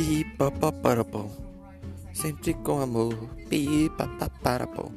Pipapaparapo. Sempre com amor. Pipa paparapo.